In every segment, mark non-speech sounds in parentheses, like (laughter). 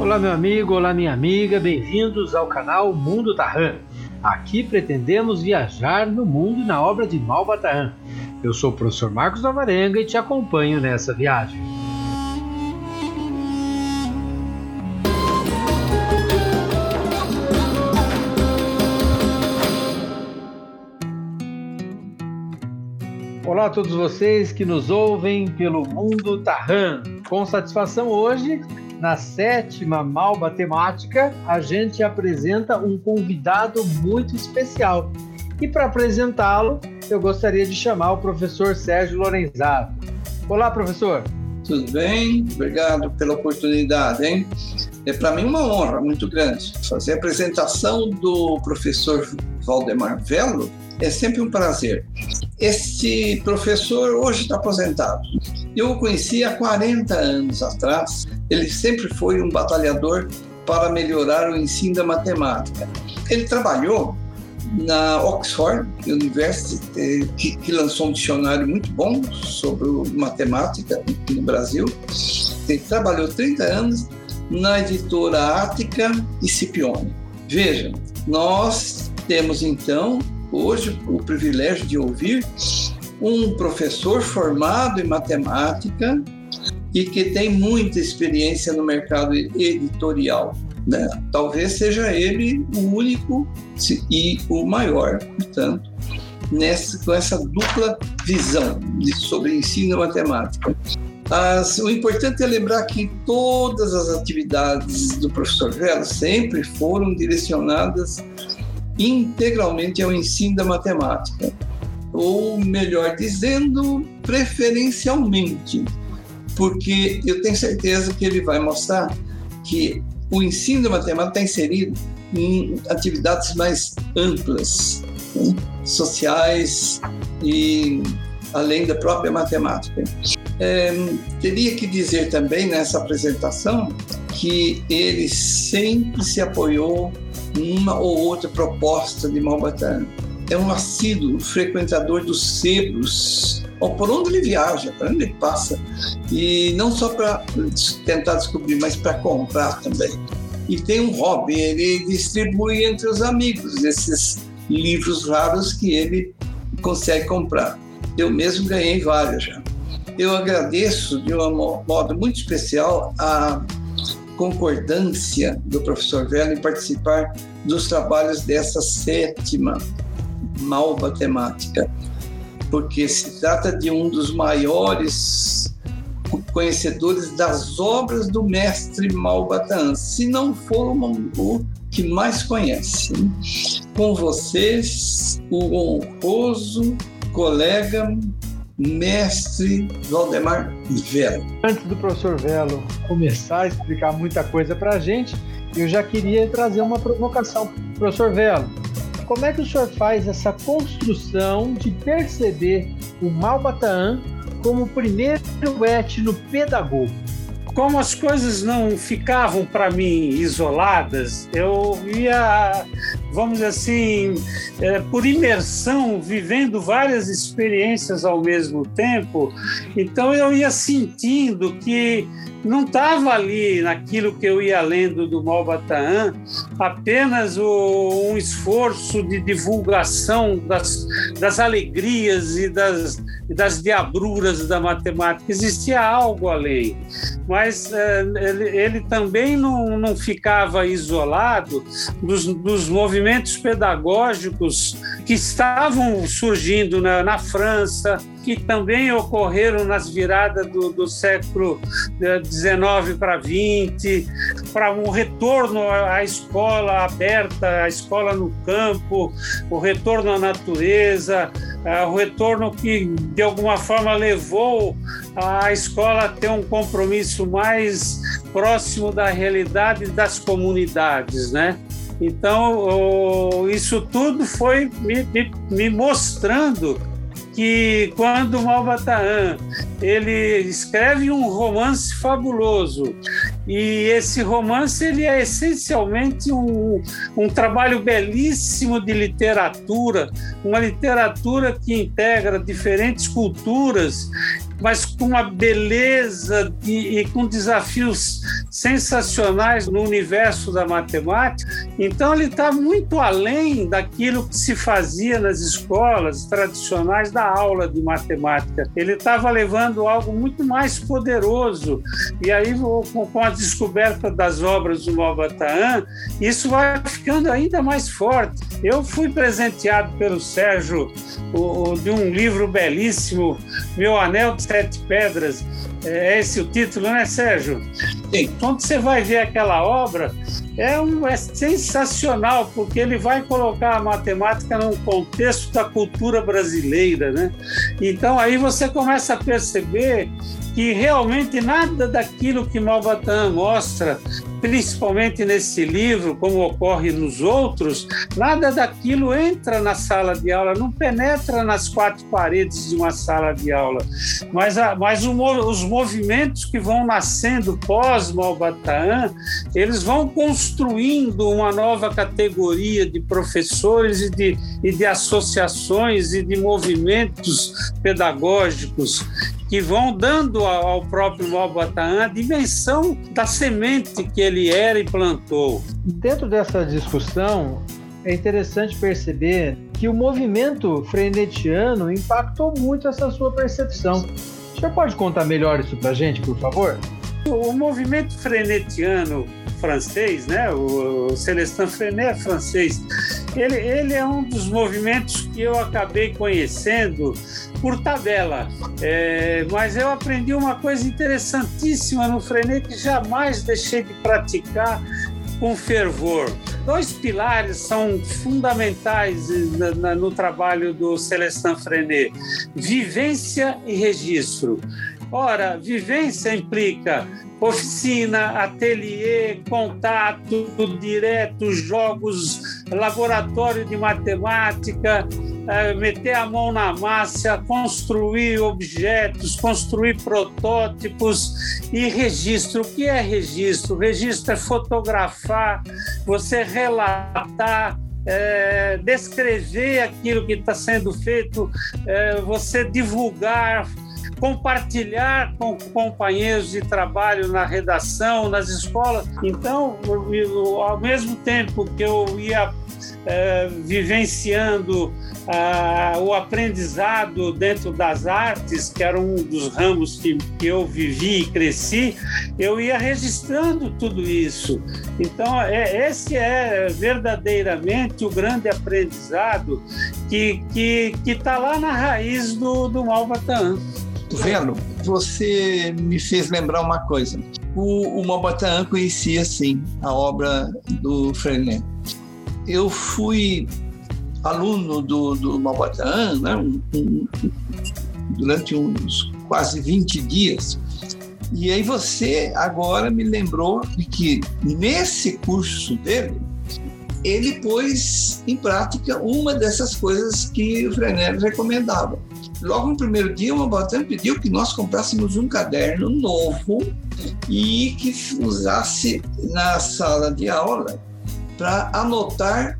Olá, meu amigo, olá, minha amiga, bem-vindos ao canal Mundo Tarran. Aqui pretendemos viajar no mundo e na obra de Malbataan. Eu sou o professor Marcos Alvarenga e te acompanho nessa viagem. Olá a todos vocês que nos ouvem pelo Mundo Tarran. Com satisfação hoje na sétima Malba temática, a gente apresenta um convidado muito especial. E para apresentá-lo, eu gostaria de chamar o professor Sérgio Lorenzato. Olá, professor. Tudo bem? Obrigado pela oportunidade, hein? É para mim uma honra muito grande fazer a apresentação do professor Valdemar Velo. É sempre um prazer. Este professor hoje está aposentado. Eu o conheci há 40 anos atrás. Ele sempre foi um batalhador para melhorar o ensino da matemática. Ele trabalhou na Oxford University, que, que, lançou um dicionário muito bom sobre matemática no Brasil. Ele trabalhou 30 anos na editora Ática e Scipione. Vejam, nós temos então hoje o privilégio de ouvir um professor formado em matemática e que tem muita experiência no mercado editorial. Né? Talvez seja ele o único e o maior, portanto, nessa, com essa dupla visão de, sobre ensino e matemática. As, o importante é lembrar que todas as atividades do professor Velo sempre foram direcionadas integralmente ao ensino da matemática, ou melhor dizendo, preferencialmente, porque eu tenho certeza que ele vai mostrar que o ensino da matemática está inserido em atividades mais amplas, né? sociais e além da própria matemática. É, teria que dizer também nessa apresentação que ele sempre se apoiou uma ou outra proposta de Malbatano. É um assíduo frequentador dos sebos, ou por onde ele viaja, por onde ele passa. E não só para tentar descobrir, mas para comprar também. E tem um hobby, ele distribui entre os amigos esses livros raros que ele consegue comprar. Eu mesmo ganhei vários já. Eu agradeço de um modo muito especial a concordância do professor Velho em participar dos trabalhos dessa sétima malba temática, porque se trata de um dos maiores conhecedores das obras do mestre Malbatan, se não for o que mais conhece. Com vocês, o honroso colega mestre Valdemar Velo. Antes do professor Velo começar a explicar muita coisa para a gente, eu já queria trazer uma provocação. Professor Velo, como é que o senhor faz essa construção de perceber o Malbataan como o primeiro etno pedagogo? como as coisas não ficavam para mim isoladas, eu ia, vamos dizer assim, é, por imersão, vivendo várias experiências ao mesmo tempo, então eu ia sentindo que não estava ali naquilo que eu ia lendo do Malbataan apenas o, um esforço de divulgação das, das alegrias e das, das diabruras da matemática. Existia algo além, mas é, ele, ele, também não, não ficava isolado dos, dos movimentos pedagógicos que estavam surgindo na, na França, que também ocorreram nas viradas do, do século XIX para XX, para um retorno à escola aberta, à escola no campo, o retorno à natureza, é, o retorno que de alguma forma levou a escola a ter um compromisso mais próximo da realidade das comunidades, né? Então, isso tudo foi me, me, me mostrando que quando o Malbataan ele escreve um romance fabuloso e esse romance ele é essencialmente um, um trabalho belíssimo de literatura, uma literatura que integra diferentes culturas mas com uma beleza e, e com desafios sensacionais no universo da matemática. Então, ele está muito além daquilo que se fazia nas escolas tradicionais da aula de matemática. Ele estava levando algo muito mais poderoso. E aí, com a descoberta das obras do Malbataan, isso vai ficando ainda mais forte. Eu fui presenteado pelo Sérgio o, de um livro belíssimo, Meu Anel de Sete Pedras. É esse o título, né, Sérgio? Sim. Quando você vai ver aquela obra, é, um, é sensacional, porque ele vai colocar a matemática num contexto da cultura brasileira, né? Então aí você começa a perceber que realmente nada daquilo que Malbatan mostra, principalmente nesse livro, como ocorre nos outros, nada daquilo entra na sala de aula, não penetra nas quatro paredes de uma sala de aula. Mas, a, mas o, os movimentos que vão nascendo pós-Malbatan, eles vão construindo uma nova categoria de professores e de, e de associações e de movimentos pedagógicos que vão dando ao próprio Malbataan a dimensão da semente que ele era e plantou. Dentro dessa discussão, é interessante perceber que o movimento frenetiano impactou muito essa sua percepção. O senhor pode contar melhor isso para a gente, por favor? O movimento frenetiano francês, né? O Celestin Frenet é francês. Ele, ele é um dos movimentos que eu acabei conhecendo por tabela. É, mas eu aprendi uma coisa interessantíssima no Frenet que jamais deixei de praticar com fervor. Dois pilares são fundamentais no trabalho do Celestin Frenet: vivência e registro. Ora, vivência implica oficina, ateliê, contato direto, jogos, laboratório de matemática, é, meter a mão na massa, construir objetos, construir protótipos e registro. O que é registro? Registro é fotografar, você relatar, é, descrever aquilo que está sendo feito, é, você divulgar, compartilhar com companheiros de trabalho na redação, nas escolas. Então, eu, ao mesmo tempo que eu ia é, vivenciando ah, o aprendizado dentro das artes, que era um dos ramos que, que eu vivi e cresci, eu ia registrando tudo isso. Então, é, esse é verdadeiramente o grande aprendizado que está que, que tá lá na raiz do, do Malbataan. Vendo, você me fez lembrar uma coisa. O, o conhecia, sim, a obra do Frenet eu fui aluno do, do né, um, um, durante uns quase 20 dias. E aí você agora me lembrou de que nesse curso dele, ele pôs em prática uma dessas coisas que o Frenet recomendava. Logo no primeiro dia, o Malbataan pediu que nós comprássemos um caderno novo e que usasse na sala de aula para anotar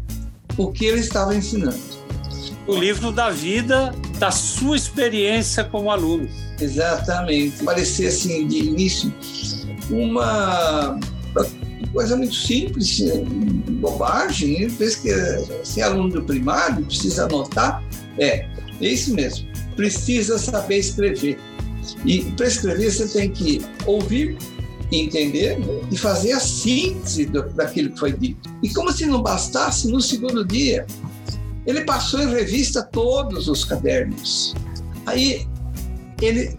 o que ele estava ensinando. O livro da vida da sua experiência como aluno. Exatamente. Parecia assim de início uma coisa muito simples, bobagem. Né? Pensa que ser aluno do primário precisa anotar. É, é isso mesmo. Precisa saber escrever. E para escrever você tem que ouvir, entender e fazer a síntese daquilo que foi dito. E como se não bastasse, no segundo dia, ele passou em revista todos os cadernos. Aí ele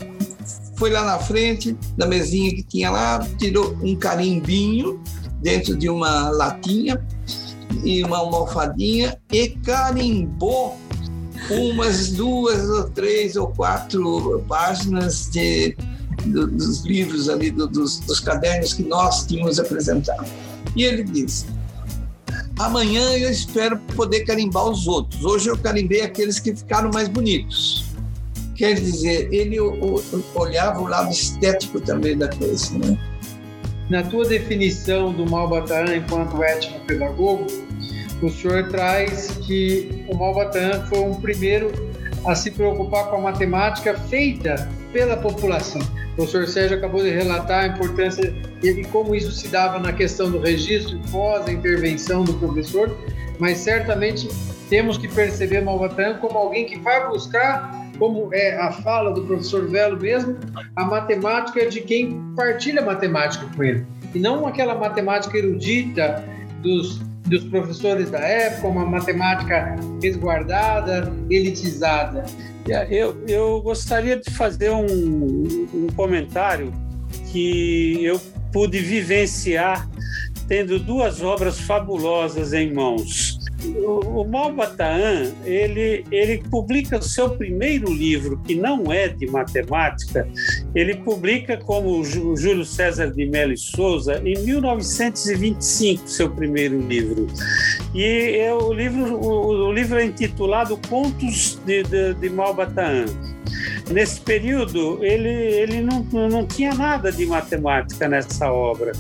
foi lá na frente, da mesinha que tinha lá, tirou um carimbinho dentro de uma latinha e uma almofadinha e carimbou umas duas ou três ou quatro páginas de do, dos livros ali, do, dos, dos cadernos que nós tínhamos apresentado. E ele disse: amanhã eu espero poder carimbar os outros. Hoje eu carimbei aqueles que ficaram mais bonitos. Quer dizer, ele olhava o lado estético também da coisa. Né? Na tua definição do Malbataan enquanto étnico-pedagogo, o senhor traz que o Malbataan foi um primeiro a se preocupar com a matemática feita pela população. O professor Sérgio acabou de relatar a importância e como isso se dava na questão do registro pós a intervenção do professor, mas certamente temos que perceber Malvatan como alguém que vai buscar, como é a fala do professor Velo mesmo, a matemática de quem partilha matemática com ele. E não aquela matemática erudita dos, dos professores da época, uma matemática resguardada, elitizada. Eu, eu gostaria de fazer um, um comentário que eu pude vivenciar tendo duas obras fabulosas em mãos. O, o Malbataan, ele, ele publica o seu primeiro livro, que não é de matemática, ele publica como Júlio César de Mello e Souza em 1925, seu primeiro livro. E é o, livro, o, o livro é intitulado Contos de, de, de. Nesse período, ele, ele não, não tinha nada de matemática nessa obra.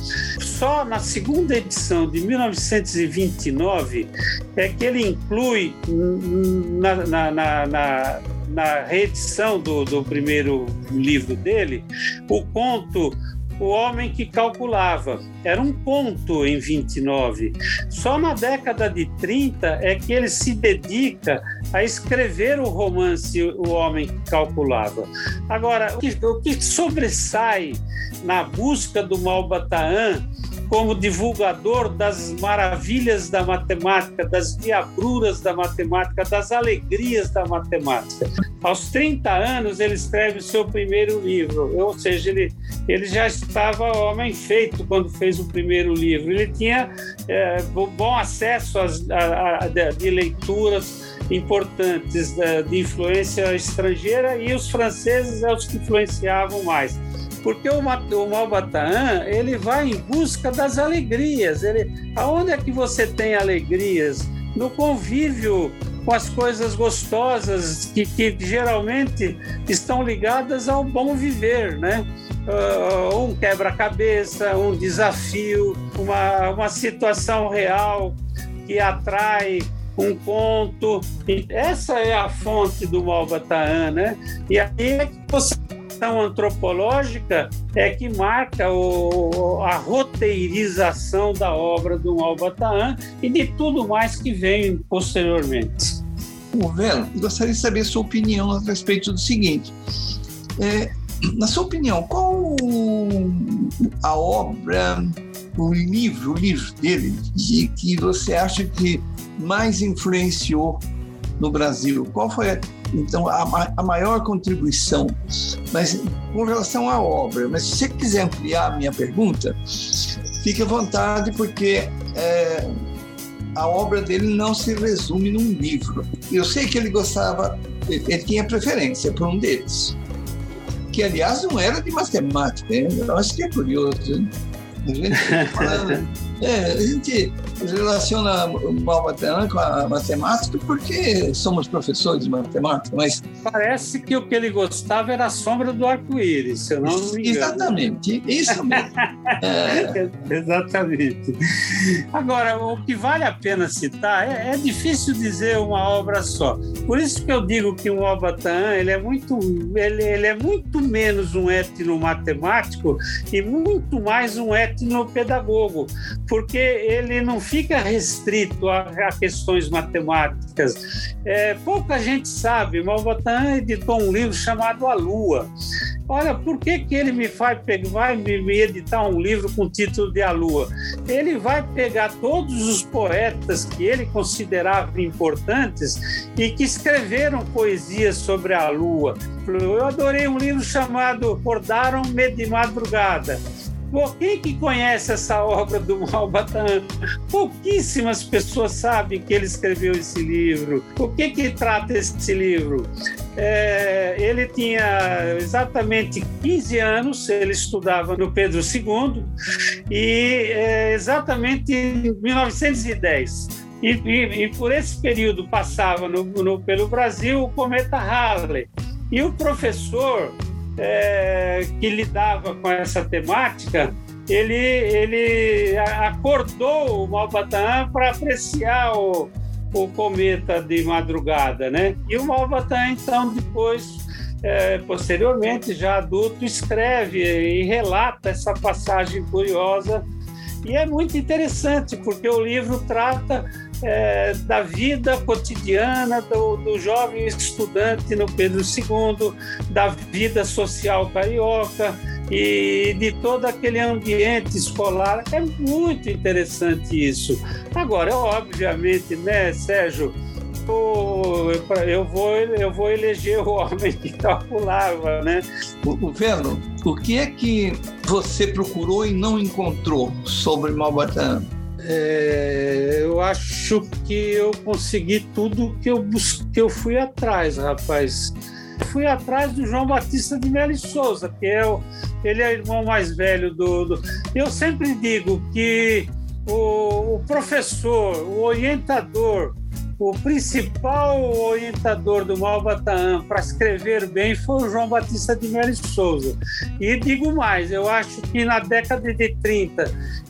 Só na segunda edição de 1929 é que ele inclui na, na, na, na na reedição do, do primeiro livro dele, o conto o homem que calculava. Era um conto em 29. Só na década de 30 é que ele se dedica a escrever o romance O Homem que Calculava. Agora, o que, o que sobressai na busca do Malbataan como divulgador das maravilhas da matemática, das diabruras da matemática, das alegrias da matemática. Aos 30 anos, ele escreve o seu primeiro livro, ou seja, ele, ele já estava homem feito quando fez o primeiro livro. Ele tinha é, bom acesso às, a, a, de leituras importantes de influência estrangeira e os franceses é os que influenciavam mais porque o, o ele vai em busca das alegrias. Ele, aonde é que você tem alegrias? No convívio com as coisas gostosas que, que geralmente estão ligadas ao bom viver, né? Uh, um quebra-cabeça, um desafio, uma, uma situação real que atrai um ponto. Essa é a fonte do Malbataan, né? E aí é que você antropológica é que marca o, a roteirização da obra do Malbataan e de tudo mais que vem posteriormente. Velo, gostaria de saber a sua opinião a respeito do seguinte. É, na sua opinião, qual a obra, o livro, o livro dele, de que você acha que mais influenciou no Brasil? Qual foi então, a, a maior contribuição. Mas com relação à obra, mas se você quiser ampliar a minha pergunta, fique à vontade, porque é, a obra dele não se resume num livro. Eu sei que ele gostava, ele tinha preferência por um deles, que aliás não era de matemática, hein? eu acho que é curioso. Hein? A gente, (laughs) é, a gente relaciona o Malbataan com a matemática porque somos professores de matemática, mas... Parece que o que ele gostava era a sombra do arco-íris, se eu não me engano. Exatamente, isso mesmo. (laughs) é. Exatamente. Agora, o que vale a pena citar, é, é, difícil dizer uma obra só. Por isso que eu digo que o Malbataan, ele é muito, ele, ele é muito menos um etnomatemático e muito mais um etnopedagogo, porque ele não fica restrito a, a questões matemáticas. É, pouca gente sabe, Malvatan editou um livro chamado A Lua. Olha, por que, que ele me faz, vai me editar um livro com o título de A Lua? Ele vai pegar todos os poetas que ele considerava importantes e que escreveram poesias sobre a Lua. Eu adorei um livro chamado Acordaram-me de Madrugada Pô, quem que conhece essa obra do (laughs) Malbatan? Pouquíssimas pessoas sabem que ele escreveu esse livro. O que que trata esse livro? É, ele tinha exatamente 15 anos, ele estudava no Pedro II e é, exatamente em 1910. E, e, e, por esse período passava no, no, pelo Brasil o cometa Halley. E o professor é, que lidava com essa temática, ele, ele acordou o Malbataan para apreciar o, o cometa de madrugada, né? E o Malbatã, então, depois, é, posteriormente, já adulto, escreve e relata essa passagem curiosa. E é muito interessante, porque o livro trata é, da vida cotidiana do, do, jovem estudante no Pedro II, da vida social carioca e de todo aquele ambiente escolar. É muito interessante isso. Agora, obviamente, né, Sérgio? eu vou, eu vou eleger o homem que calculava, né? O Velo, o que é que você procurou e não encontrou sobre Malbatã? É, eu acho que eu consegui tudo que eu, que eu fui atrás, rapaz. fui atrás do João Batista de Melo Souza, que é o, ele é irmão mais velho do, do. Eu sempre digo que o, o professor, o orientador, o principal orientador do Malbataan para escrever bem foi o João Batista de Melo Souza. E digo mais, eu acho que na década de 30,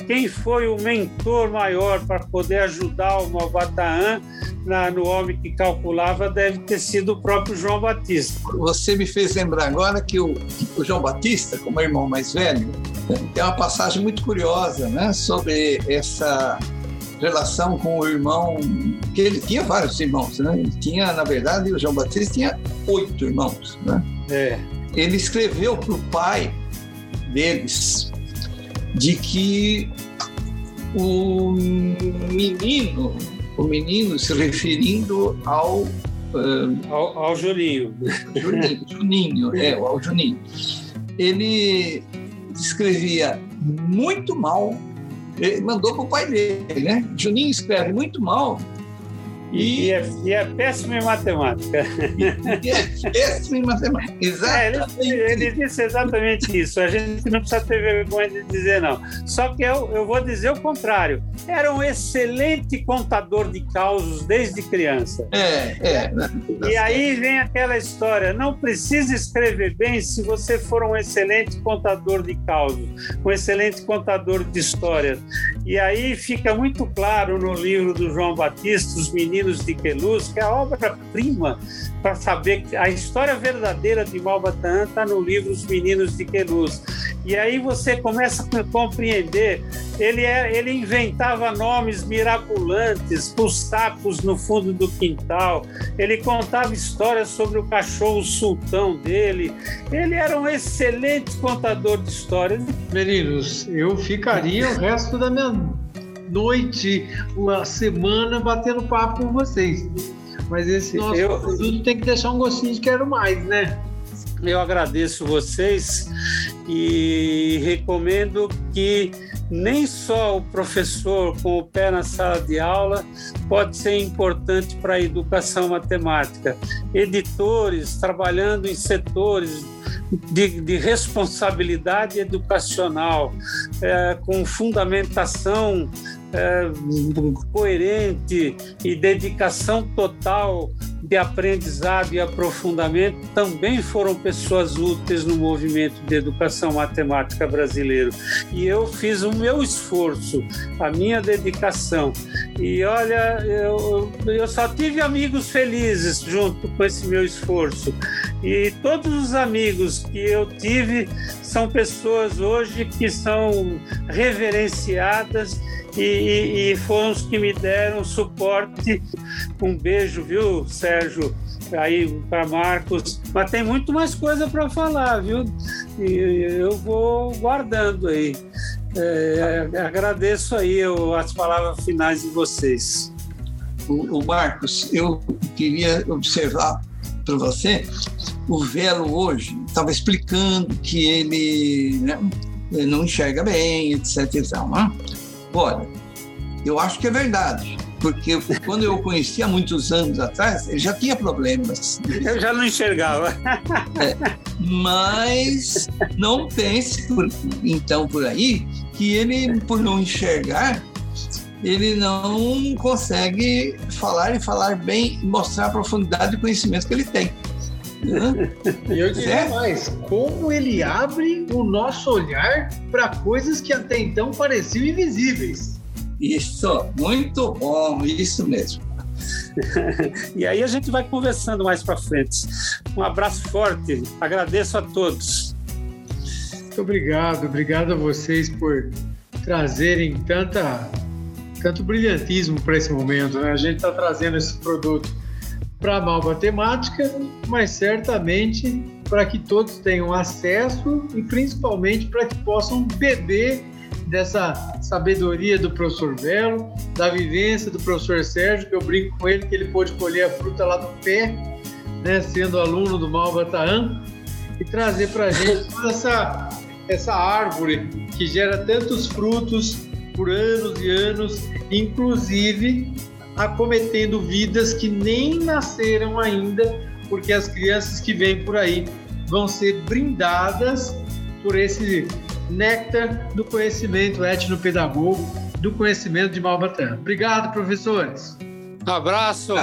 quem foi o mentor maior para poder ajudar o Malbataan no homem que calculava deve ter sido o próprio João Batista. Você me fez lembrar agora que o, o João Batista, como irmão mais velho, tem uma passagem muito curiosa né, sobre essa relação com o irmão, que ele tinha vários irmãos, né? Ele tinha, na verdade, o João Batista tinha oito irmãos, né? É. Ele escreveu para o pai deles de que o menino, o menino se referindo ao uh, ao, ao Juninho. Juninho, (laughs) Juninho, é, ao Juninho. Ele escrevia muito mal mandou para o pai dele, né? Juninho escreve muito mal. E, e, é, e é péssimo em matemática. E, (laughs) e é péssimo em matemática. Exatamente. É, ele, ele, disse exatamente isso. A gente não precisa ter vergonha de dizer, não. Só que eu, eu vou dizer o contrário. Era um excelente contador de causos desde criança. É, é. E aí vem aquela história: não precisa escrever bem se você for um excelente contador de causos, um excelente contador de histórias. E aí fica muito claro no livro do João Batista, Os Meninos de Queluz, que é a obra-prima para saber a história verdadeira de Malbatã está no livro Os Meninos de Queluz. E aí você começa a compreender, ele, é, ele inventava nomes mirabolantes para os sapos no fundo do quintal, ele contava histórias sobre o cachorro sultão dele, ele era um excelente contador de histórias. Meninos, eu ficaria o resto da minha noite, uma semana batendo papo com vocês. Mas esse nosso eu, produto tem que deixar um gostinho de quero mais, né? Eu agradeço vocês e recomendo que nem só o professor com o pé na sala de aula pode ser importante para a educação matemática. Editores trabalhando em setores de, de responsabilidade educacional, é, com fundamentação é, coerente e dedicação total de aprendizado e aprofundamento também foram pessoas úteis no movimento de educação matemática brasileiro. E eu fiz o meu esforço, a minha dedicação. E olha, eu, eu só tive amigos felizes junto com esse meu esforço. E todos os amigos que eu tive são pessoas hoje que são reverenciadas e, e, e foram os que me deram suporte. Um beijo, viu, Sérgio? Aí para Marcos, mas tem muito mais coisa para falar, viu? E eu vou guardando aí. É, agradeço aí as palavras finais de vocês. O, o Marcos, eu queria observar para você o Velo hoje estava explicando que ele, né, não enxerga bem, etc. E tal, né? Olha, eu acho que é verdade, porque quando eu o conheci há muitos anos atrás, ele já tinha problemas. Eu já não enxergava. É, mas não pense, por, então, por aí, que ele, por não enxergar, ele não consegue falar e falar bem, mostrar a profundidade de conhecimento que ele tem. E eu diria é? mais, como ele abre o nosso olhar para coisas que até então pareciam invisíveis. Isso, muito bom, isso mesmo. (laughs) e aí a gente vai conversando mais para frente. Um abraço forte, agradeço a todos. Muito obrigado, obrigado a vocês por trazerem tanta, tanto brilhantismo para esse momento. Né? A gente está trazendo esse produto para a Malva Temática, mas certamente para que todos tenham acesso e principalmente para que possam beber dessa sabedoria do professor Belo, da vivência do professor Sérgio, que eu brinco com ele que ele pôde colher a fruta lá do pé, né, sendo aluno do Malva Taã, e trazer para a gente toda essa, essa árvore que gera tantos frutos por anos e anos, inclusive acometendo vidas que nem nasceram ainda, porque as crianças que vêm por aí vão ser brindadas por esse néctar do conhecimento etnopedagogo, do conhecimento de Malbatã. Obrigado, professores. Abraço.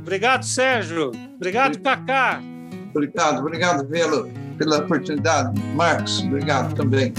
Obrigado, Sérgio. Obrigado, Cacá. Obrigado, obrigado pela, pela oportunidade. Marcos, obrigado também.